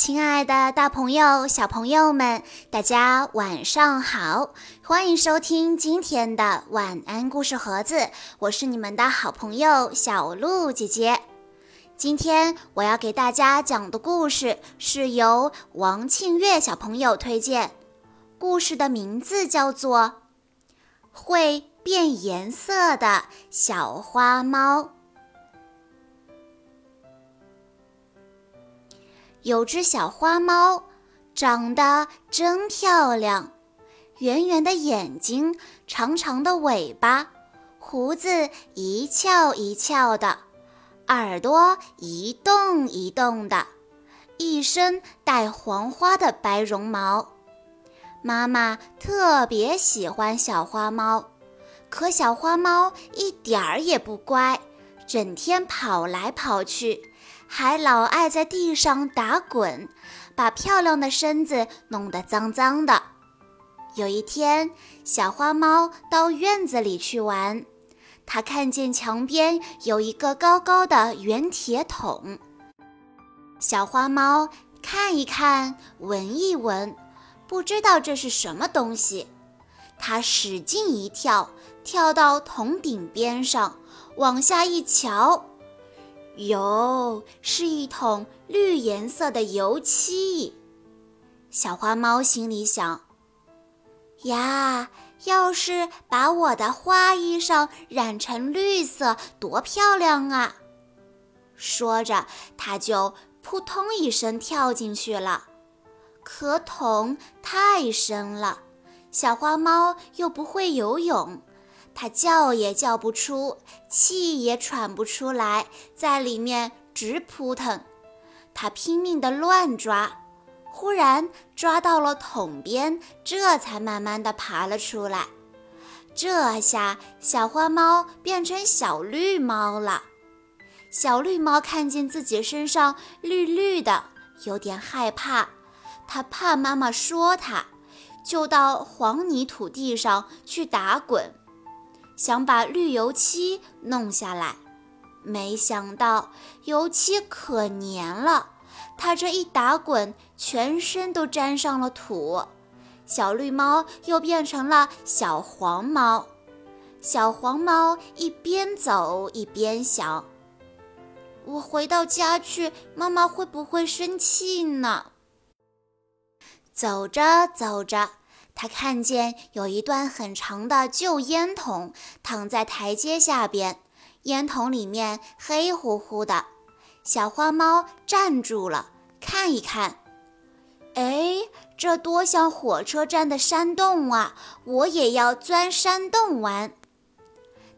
亲爱的，大朋友、小朋友们，大家晚上好！欢迎收听今天的晚安故事盒子，我是你们的好朋友小鹿姐姐。今天我要给大家讲的故事是由王庆月小朋友推荐，故事的名字叫做《会变颜色的小花猫》。有只小花猫，长得真漂亮，圆圆的眼睛，长长的尾巴，胡子一翘一翘的，耳朵一动一动的，一身带黄花的白绒毛。妈妈特别喜欢小花猫，可小花猫一点儿也不乖，整天跑来跑去。还老爱在地上打滚，把漂亮的身子弄得脏脏的。有一天，小花猫到院子里去玩，它看见墙边有一个高高的圆铁桶。小花猫看一看，闻一闻，不知道这是什么东西。它使劲一跳，跳到桶顶边上，往下一瞧。哟，是一桶绿颜色的油漆。小花猫心里想：“呀，要是把我的花衣裳染成绿色，多漂亮啊！”说着，它就扑通一声跳进去了。可桶太深了，小花猫又不会游泳。它叫也叫不出，气也喘不出来，在里面直扑腾。它拼命地乱抓，忽然抓到了桶边，这才慢慢地爬了出来。这下小花猫变成小绿猫了。小绿猫看见自己身上绿绿的，有点害怕。它怕妈妈说它，就到黄泥土地上去打滚。想把绿油漆弄下来，没想到油漆可粘了，它这一打滚，全身都沾上了土。小绿猫又变成了小黄猫。小黄猫一边走一边想：我回到家去，妈妈会不会生气呢？走着走着。他看见有一段很长的旧烟筒躺在台阶下边，烟筒里面黑乎乎的。小花猫站住了，看一看，哎，这多像火车站的山洞啊！我也要钻山洞玩。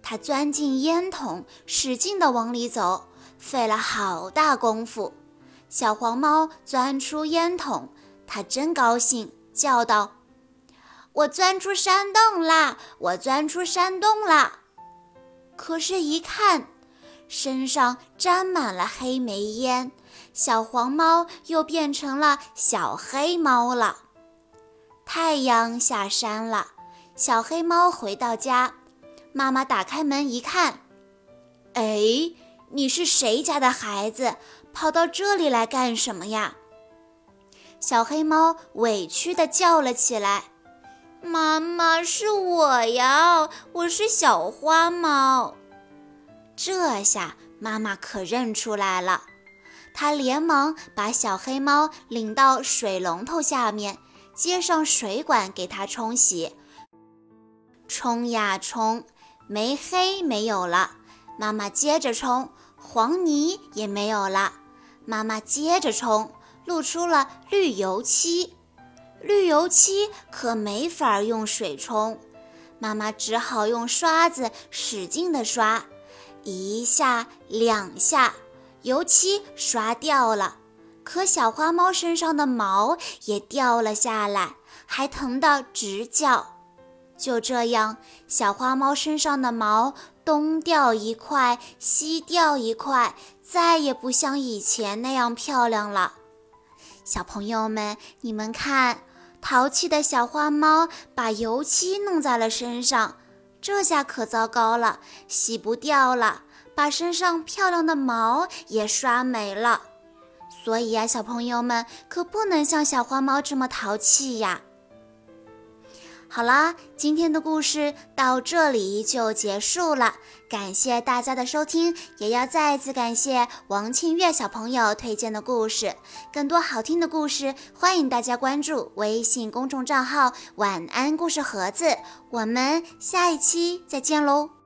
它钻进烟筒，使劲地往里走，费了好大功夫。小黄猫钻出烟筒，它真高兴，叫道。我钻出山洞啦！我钻出山洞啦！可是，一看，身上沾满了黑煤烟，小黄猫又变成了小黑猫了。太阳下山了，小黑猫回到家，妈妈打开门一看，哎，你是谁家的孩子？跑到这里来干什么呀？小黑猫委屈地叫了起来。妈妈是我呀，我是小花猫。这下妈妈可认出来了，她连忙把小黑猫领到水龙头下面，接上水管给它冲洗。冲呀冲，煤黑没有了，妈妈接着冲，黄泥也没有了，妈妈接着冲，露出了绿油漆。绿油漆可没法用水冲，妈妈只好用刷子使劲地刷，一下两下，油漆刷掉了。可小花猫身上的毛也掉了下来，还疼得直叫。就这样，小花猫身上的毛东掉一块，西掉一块，再也不像以前那样漂亮了。小朋友们，你们看。淘气的小花猫把油漆弄在了身上，这下可糟糕了，洗不掉了，把身上漂亮的毛也刷没了。所以呀，小朋友们可不能像小花猫这么淘气呀。好啦，今天的故事到这里就结束了，感谢大家的收听，也要再次感谢王庆月小朋友推荐的故事。更多好听的故事，欢迎大家关注微信公众账号“晚安故事盒子”。我们下一期再见喽！